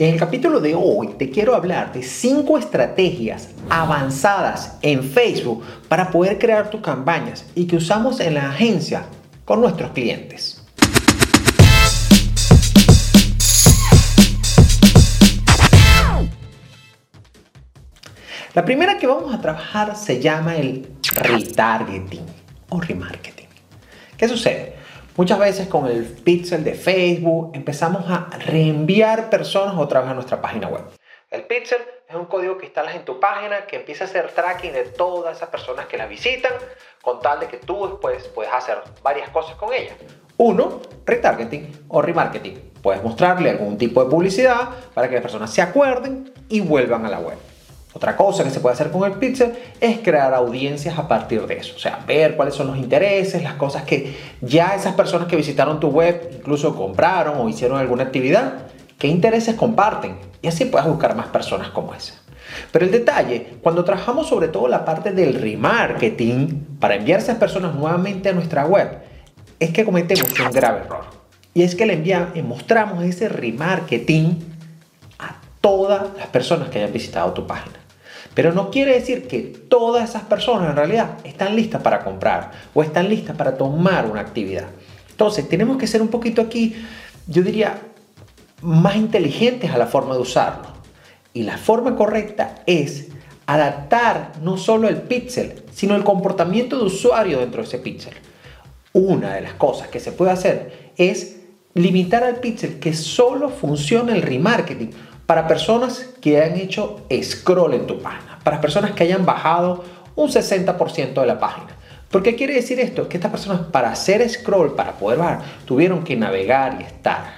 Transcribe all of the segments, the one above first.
En el capítulo de hoy te quiero hablar de 5 estrategias avanzadas en Facebook para poder crear tus campañas y que usamos en la agencia con nuestros clientes. La primera que vamos a trabajar se llama el retargeting o remarketing. ¿Qué sucede? Muchas veces con el pixel de Facebook empezamos a reenviar personas otra vez a nuestra página web. El pixel es un código que instalas en tu página que empieza a hacer tracking de todas esas personas que la visitan con tal de que tú después puedes hacer varias cosas con ellas. Uno, retargeting o remarketing. Puedes mostrarle algún tipo de publicidad para que las personas se acuerden y vuelvan a la web. Otra cosa que se puede hacer con el pixel es crear audiencias a partir de eso, o sea, ver cuáles son los intereses, las cosas que ya esas personas que visitaron tu web incluso compraron o hicieron alguna actividad, qué intereses comparten y así puedes buscar más personas como esa. Pero el detalle, cuando trabajamos sobre todo la parte del remarketing para enviar a esas personas nuevamente a nuestra web, es que cometemos un grave error. Y es que le enviamos, mostramos ese remarketing a todas las personas que hayan visitado tu página. Pero no quiere decir que todas esas personas en realidad están listas para comprar o están listas para tomar una actividad. Entonces, tenemos que ser un poquito aquí, yo diría, más inteligentes a la forma de usarlo. Y la forma correcta es adaptar no solo el pixel, sino el comportamiento de usuario dentro de ese pixel. Una de las cosas que se puede hacer es limitar al pixel que solo funcione el remarketing para personas que han hecho scroll en tu página, para personas que hayan bajado un 60% de la página. ¿Por qué quiere decir esto? Que estas personas para hacer scroll, para poder bajar, tuvieron que navegar y estar.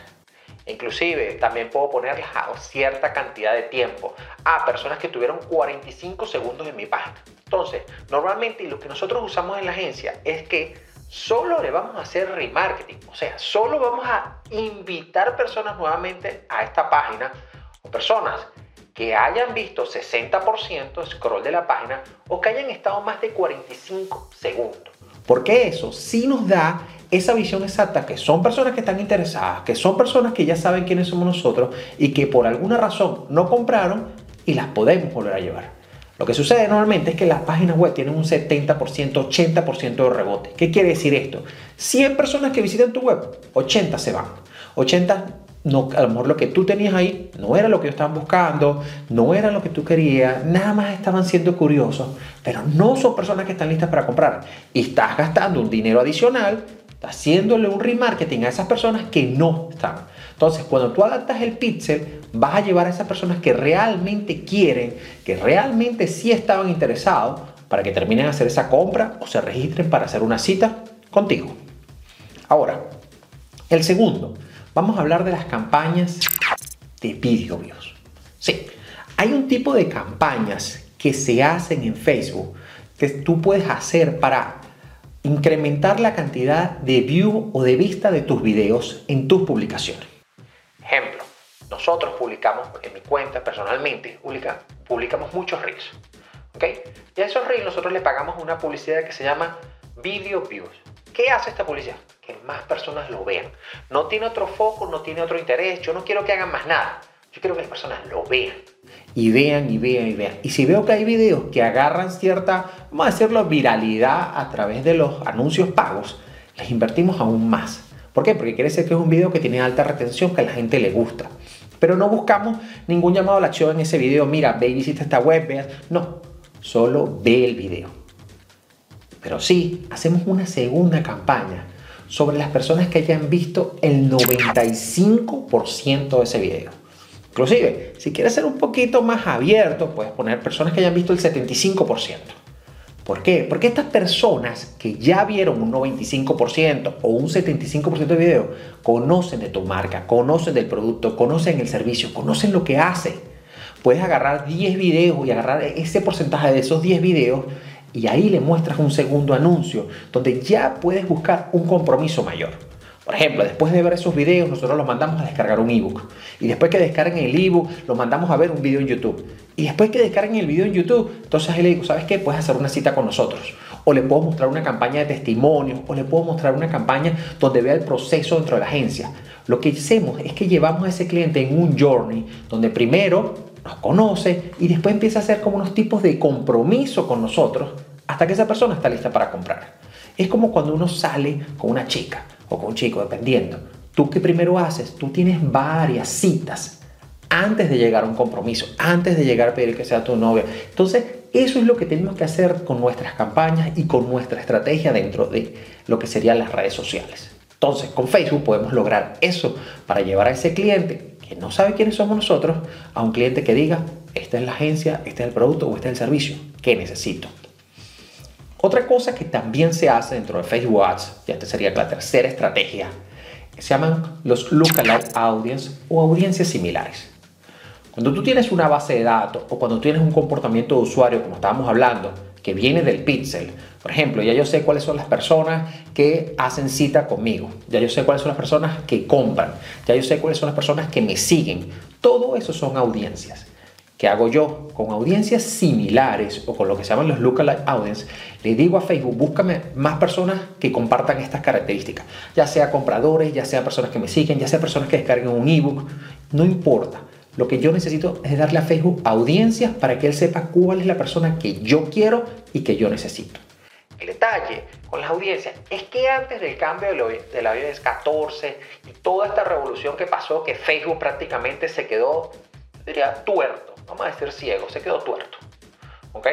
Inclusive también puedo ponerles a cierta cantidad de tiempo a personas que tuvieron 45 segundos en mi página. Entonces, normalmente lo que nosotros usamos en la agencia es que solo le vamos a hacer remarketing, o sea, solo vamos a invitar personas nuevamente a esta página personas que hayan visto 60% scroll de la página o que hayan estado más de 45 segundos. Porque eso sí nos da esa visión exacta que son personas que están interesadas, que son personas que ya saben quiénes somos nosotros y que por alguna razón no compraron y las podemos volver a llevar. Lo que sucede normalmente es que las páginas web tienen un 70%, 80% de rebote. ¿Qué quiere decir esto? 100 personas que visitan tu web, 80 se van. 80 no, a lo mejor lo que tú tenías ahí no era lo que ellos estaban buscando, no era lo que tú querías, nada más estaban siendo curiosos, pero no son personas que están listas para comprar. Y estás gastando un dinero adicional, haciéndole un remarketing a esas personas que no están. Entonces, cuando tú adaptas el pixel, vas a llevar a esas personas que realmente quieren, que realmente sí estaban interesados, para que terminen de hacer esa compra o se registren para hacer una cita contigo. Ahora, el segundo, vamos a hablar de las campañas de video views. Sí, hay un tipo de campañas que se hacen en Facebook que tú puedes hacer para incrementar la cantidad de view o de vista de tus videos en tus publicaciones. Ejemplo, nosotros publicamos en mi cuenta personalmente, publicamos muchos reels. ¿ok? Y a esos reels nosotros le pagamos una publicidad que se llama Video Views. ¿Qué hace esta publicidad? Que más personas lo vean. No tiene otro foco, no tiene otro interés. Yo no quiero que hagan más nada. Yo quiero que las personas lo vean. Y vean y vean y vean. Y si veo que hay videos que agarran cierta, vamos a decirlo, viralidad a través de los anuncios pagos, les invertimos aún más. ¿Por qué? Porque quiere decir que es un video que tiene alta retención, que a la gente le gusta. Pero no buscamos ningún llamado a la acción en ese video. Mira, ve y visita esta web, veas. No, solo ve el video. Pero sí, hacemos una segunda campaña sobre las personas que hayan visto el 95% de ese video. Inclusive, si quieres ser un poquito más abierto, puedes poner personas que hayan visto el 75%. ¿Por qué? Porque estas personas que ya vieron un 95% o un 75% de video conocen de tu marca, conocen del producto, conocen el servicio, conocen lo que hace. Puedes agarrar 10 videos y agarrar ese porcentaje de esos 10 videos y ahí le muestras un segundo anuncio donde ya puedes buscar un compromiso mayor. Por ejemplo, después de ver esos videos, nosotros los mandamos a descargar un ebook. Y después que descarguen el ebook, los mandamos a ver un video en YouTube. Y después que descarguen el video en YouTube, entonces ahí le digo, ¿sabes qué? Puedes hacer una cita con nosotros. o le puedo mostrar una campaña de testimonios, o le puedo mostrar una campaña donde vea el proceso dentro de la agencia. Lo que hacemos es que llevamos a ese cliente en un journey donde primero nos conoce y después empieza a hacer como unos tipos de compromiso con nosotros hasta que esa persona está lista para comprar. Es como cuando uno sale con una chica o con un chico, dependiendo. ¿Tú qué primero haces? Tú tienes varias citas antes de llegar a un compromiso, antes de llegar a pedir que sea tu novia. Entonces, eso es lo que tenemos que hacer con nuestras campañas y con nuestra estrategia dentro de lo que serían las redes sociales. Entonces, con Facebook podemos lograr eso para llevar a ese cliente que no sabe quiénes somos nosotros a un cliente que diga, esta es la agencia, este es el producto o este es el servicio que necesito. Otra cosa que también se hace dentro de Facebook Ads, y esta sería la tercera estrategia, se llaman los lookalike audience o audiencias similares. Cuando tú tienes una base de datos o cuando tienes un comportamiento de usuario, como estábamos hablando, que viene del pixel, por ejemplo, ya yo sé cuáles son las personas que hacen cita conmigo, ya yo sé cuáles son las personas que compran, ya yo sé cuáles son las personas que me siguen. Todo eso son audiencias. ¿Qué hago yo? Con audiencias similares o con lo que se llaman los lookalike audience, le digo a Facebook, búscame más personas que compartan estas características, ya sea compradores, ya sea personas que me siguen, ya sea personas que descarguen un ebook, no importa lo que yo necesito es darle a Facebook audiencias para que él sepa cuál es la persona que yo quiero y que yo necesito. El detalle con las audiencias es que antes del cambio de la iOS 14 y toda esta revolución que pasó, que Facebook prácticamente se quedó, diría, tuerto, vamos a decir ciego, se quedó tuerto. ¿Ok?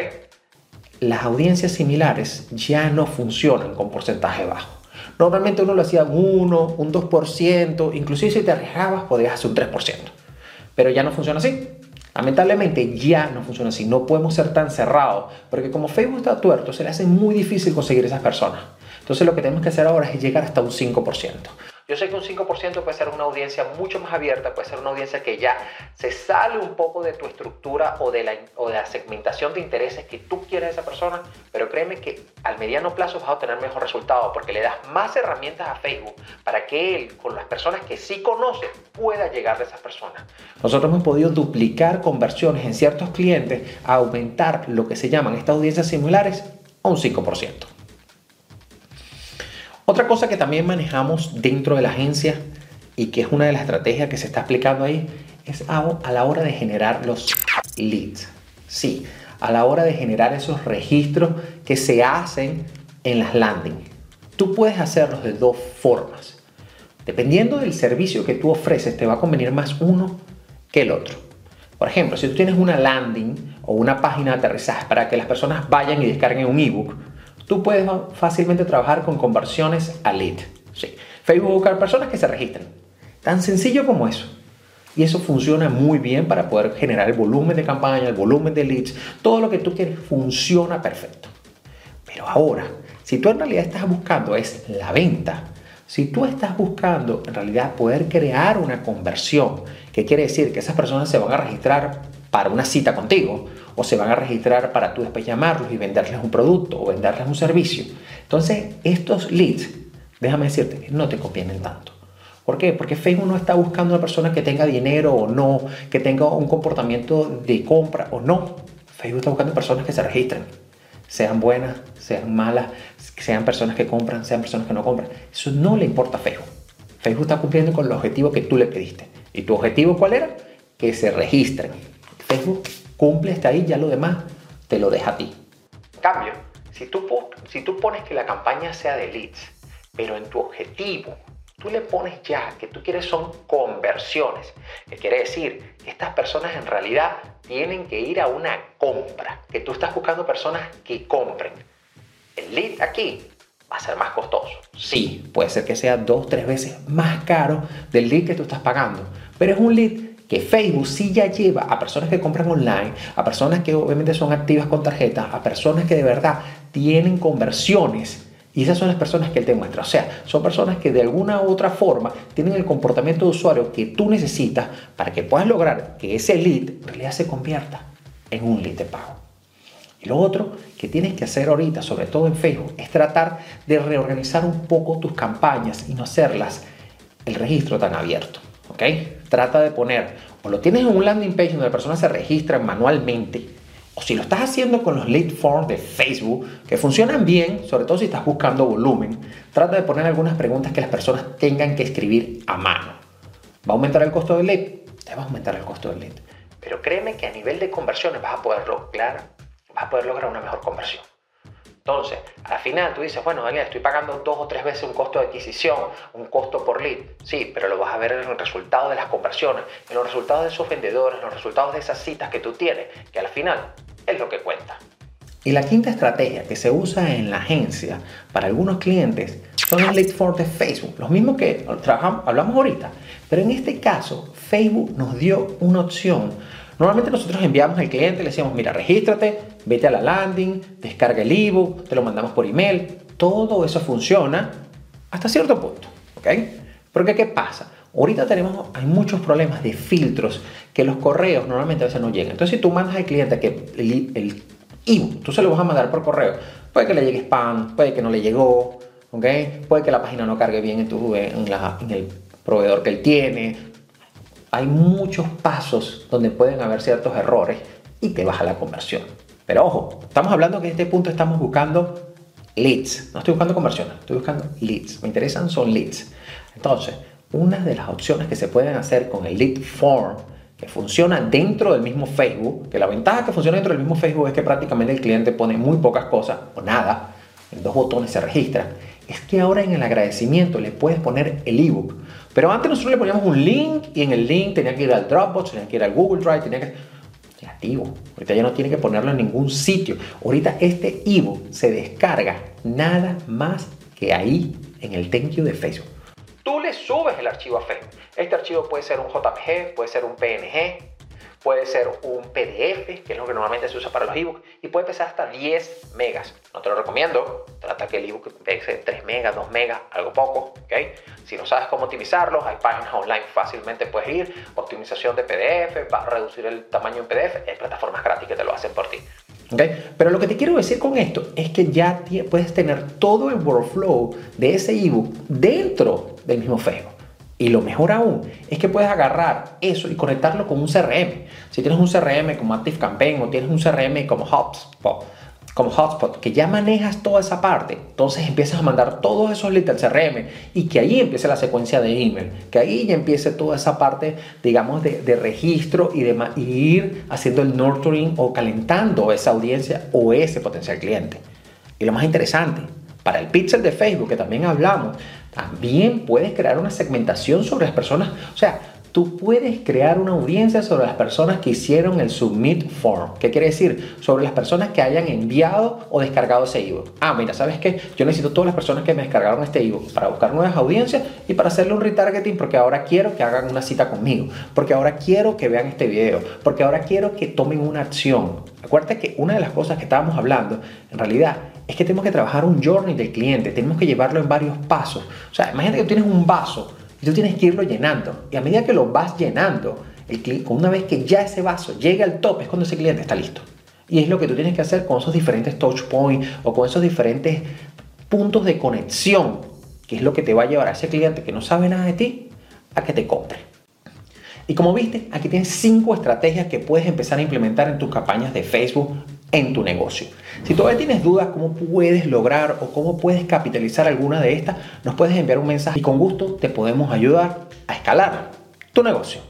Las audiencias similares ya no funcionan con porcentaje bajo. Normalmente uno lo hacía un 1, un 2%, inclusive si te arriesgabas podías hacer un 3% pero ya no funciona así. Lamentablemente ya no funciona así, no podemos ser tan cerrados, porque como Facebook está tuerto, se le hace muy difícil conseguir esas personas. Entonces lo que tenemos que hacer ahora es llegar hasta un 5%. Yo sé que un 5% puede ser una audiencia mucho más abierta, puede ser una audiencia que ya se sale un poco de tu estructura o de la, o de la segmentación de intereses que tú quieres de esa persona, pero créeme que al mediano plazo vas a obtener mejor resultado porque le das más herramientas a Facebook para que él, con las personas que sí conoce, pueda llegar a esas personas. Nosotros hemos podido duplicar conversiones en ciertos clientes, aumentar lo que se llaman estas audiencias similares a un 5%. Otra cosa que también manejamos dentro de la agencia y que es una de las estrategias que se está aplicando ahí es a, la hora de generar los leads. Sí, a la hora de generar esos registros que se hacen en las landing. Tú puedes hacerlos de dos formas. Dependiendo del servicio que tú ofreces, te va a convenir más uno que el otro. Por ejemplo, si tú tienes una landing o una página de aterrizaje para que las personas vayan y descarguen un ebook, Tú puedes fácilmente trabajar con conversiones a lead. Sí. Facebook buscar personas que se registren. Tan sencillo como eso. Y eso funciona muy bien para poder generar el volumen de campaña, el volumen de leads, todo lo que tú quieres funciona perfecto. Pero ahora, si tú en realidad estás buscando es la venta, si tú estás buscando en realidad poder crear una conversión, que quiere decir que esas personas se van a registrar para una cita contigo o se van a registrar para tú después llamarlos y venderles un producto o venderles un servicio. Entonces, estos leads, déjame decirte que no te convienen tanto. ¿Por qué? Porque Facebook no está buscando una persona que tenga dinero o no, que tenga un comportamiento de compra o no. Facebook está buscando personas que se registren, sean buenas, sean malas, sean personas que compran, sean personas que no compran. Eso no le importa a Facebook. Facebook está cumpliendo con el objetivo que tú le pediste. ¿Y tu objetivo cuál era? Que se registren. Facebook cumple hasta ahí, ya lo demás te lo deja a ti. En cambio, si tú, si tú pones que la campaña sea de leads, pero en tu objetivo tú le pones ya que tú quieres son conversiones, que quiere decir que estas personas en realidad tienen que ir a una compra, que tú estás buscando personas que compren. El lead aquí va a ser más costoso. Sí, puede ser que sea dos, tres veces más caro del lead que tú estás pagando, pero es un lead que Facebook sí ya lleva a personas que compran online, a personas que obviamente son activas con tarjetas, a personas que de verdad tienen conversiones. Y esas son las personas que él te muestra. O sea, son personas que de alguna u otra forma tienen el comportamiento de usuario que tú necesitas para que puedas lograr que ese lead en realidad se convierta en un lead de pago. Y lo otro que tienes que hacer ahorita, sobre todo en Facebook, es tratar de reorganizar un poco tus campañas y no hacerlas el registro tan abierto. Trata de poner, o lo tienes en un landing page donde la persona se registra manualmente, o si lo estás haciendo con los lead forms de Facebook, que funcionan bien, sobre todo si estás buscando volumen, trata de poner algunas preguntas que las personas tengan que escribir a mano. ¿Va a aumentar el costo del lead? Te va a aumentar el costo del lead. Pero créeme que a nivel de conversiones vas a poder lograr, vas a poder lograr una mejor conversión. Entonces, al final tú dices, bueno, Daniel, estoy pagando dos o tres veces un costo de adquisición, un costo por lead. Sí, pero lo vas a ver en el resultado de las conversiones, en los resultados de esos vendedores, en los resultados de esas citas que tú tienes, que al final es lo que cuenta. Y la quinta estrategia que se usa en la agencia para algunos clientes son los lead forms de Facebook, los mismos que trabajamos, hablamos ahorita. Pero en este caso, Facebook nos dio una opción Normalmente nosotros enviamos al cliente, le decimos, mira, regístrate, vete a la landing, descarga el ebook, te lo mandamos por email. Todo eso funciona hasta cierto punto, ¿ok? Porque ¿qué pasa? Ahorita tenemos, hay muchos problemas de filtros que los correos normalmente a veces no llegan. Entonces, si tú mandas al cliente que el, ebook, tú se lo vas a mandar por correo, puede que le llegue spam, puede que no le llegó, ¿ok? Puede que la página no cargue bien en, tu, en, en el proveedor que él tiene, hay muchos pasos donde pueden haber ciertos errores y te baja la conversión. Pero ojo, estamos hablando que en este punto estamos buscando leads. No estoy buscando conversiones, estoy buscando leads. Me interesan son leads. Entonces, una de las opciones que se pueden hacer con el lead form que funciona dentro del mismo Facebook, que la ventaja que funciona dentro del mismo Facebook es que prácticamente el cliente pone muy pocas cosas o nada, en dos botones se registra, es que ahora en el agradecimiento le puedes poner el ebook. Pero antes nosotros le poníamos un link y en el link tenía que ir al Dropbox, tenía que ir al Google Drive, tenía que... Ahorita ya no tiene que ponerlo en ningún sitio. Ahorita este ebook se descarga nada más que ahí en el thank de Facebook. Tú le subes el archivo a Facebook. Este archivo puede ser un JPG, puede ser un PNG, puede ser un PDF, que es lo que normalmente se usa para los ebooks, y puede pesar hasta 10 megas. No te lo recomiendo, trata que el ebook pese 3 megas, 2 megas, algo poco, ¿ok? Si no sabes cómo optimizarlos, hay páginas online fácilmente puedes ir, optimización de PDF, va a reducir el tamaño en PDF, hay plataformas gratis que te lo hacen por ti. ¿Okay? Pero lo que te quiero decir con esto es que ya puedes tener todo el workflow de ese ebook dentro del mismo Facebook. Y lo mejor aún es que puedes agarrar eso y conectarlo con un CRM. Si tienes un CRM como ActiveCampaign o tienes un CRM como HubSpot, como Hotspot, que ya manejas toda esa parte, entonces empiezas a mandar todos esos leads al CRM y que ahí empiece la secuencia de email, que ahí ya empiece toda esa parte, digamos, de, registro y de y ir haciendo el nurturing o calentando esa audiencia o ese potencial cliente. Y lo más interesante, para el pixel de Facebook, que también hablamos, también puedes crear una segmentación sobre las personas. O sea, tú puedes crear una audiencia sobre las personas que hicieron el submit form. ¿Qué quiere decir? Sobre las personas que hayan enviado o descargado ese ebook. Ah, mira, ¿sabes qué? Yo necesito todas las personas que me descargaron este ebook para buscar nuevas audiencias y para hacerle un retargeting porque ahora quiero que hagan una cita conmigo, porque ahora quiero que vean este video, porque ahora quiero que tomen una acción. Acuérdate que una de las cosas que estábamos hablando, en realidad, es que tenemos que trabajar un journey del cliente, tenemos que llevarlo en varios pasos. O sea, imagínate que tienes un vaso y tú tienes que irlo llenando. Y a medida que lo vas llenando, el una vez que ya ese vaso llega al top, es cuando ese cliente está listo. Y es lo que tú tienes que hacer con esos diferentes touch points o con esos diferentes puntos de conexión, que es lo que te va a llevar a ese cliente que no sabe nada de ti a que te compre. Y como viste, aquí tienes cinco estrategias que puedes empezar a implementar en tus campañas de Facebook en tu negocio. Si todavía tienes dudas cómo puedes lograr o cómo puedes capitalizar alguna de estas, nos puedes enviar un mensaje y con gusto te podemos ayudar a escalar tu negocio.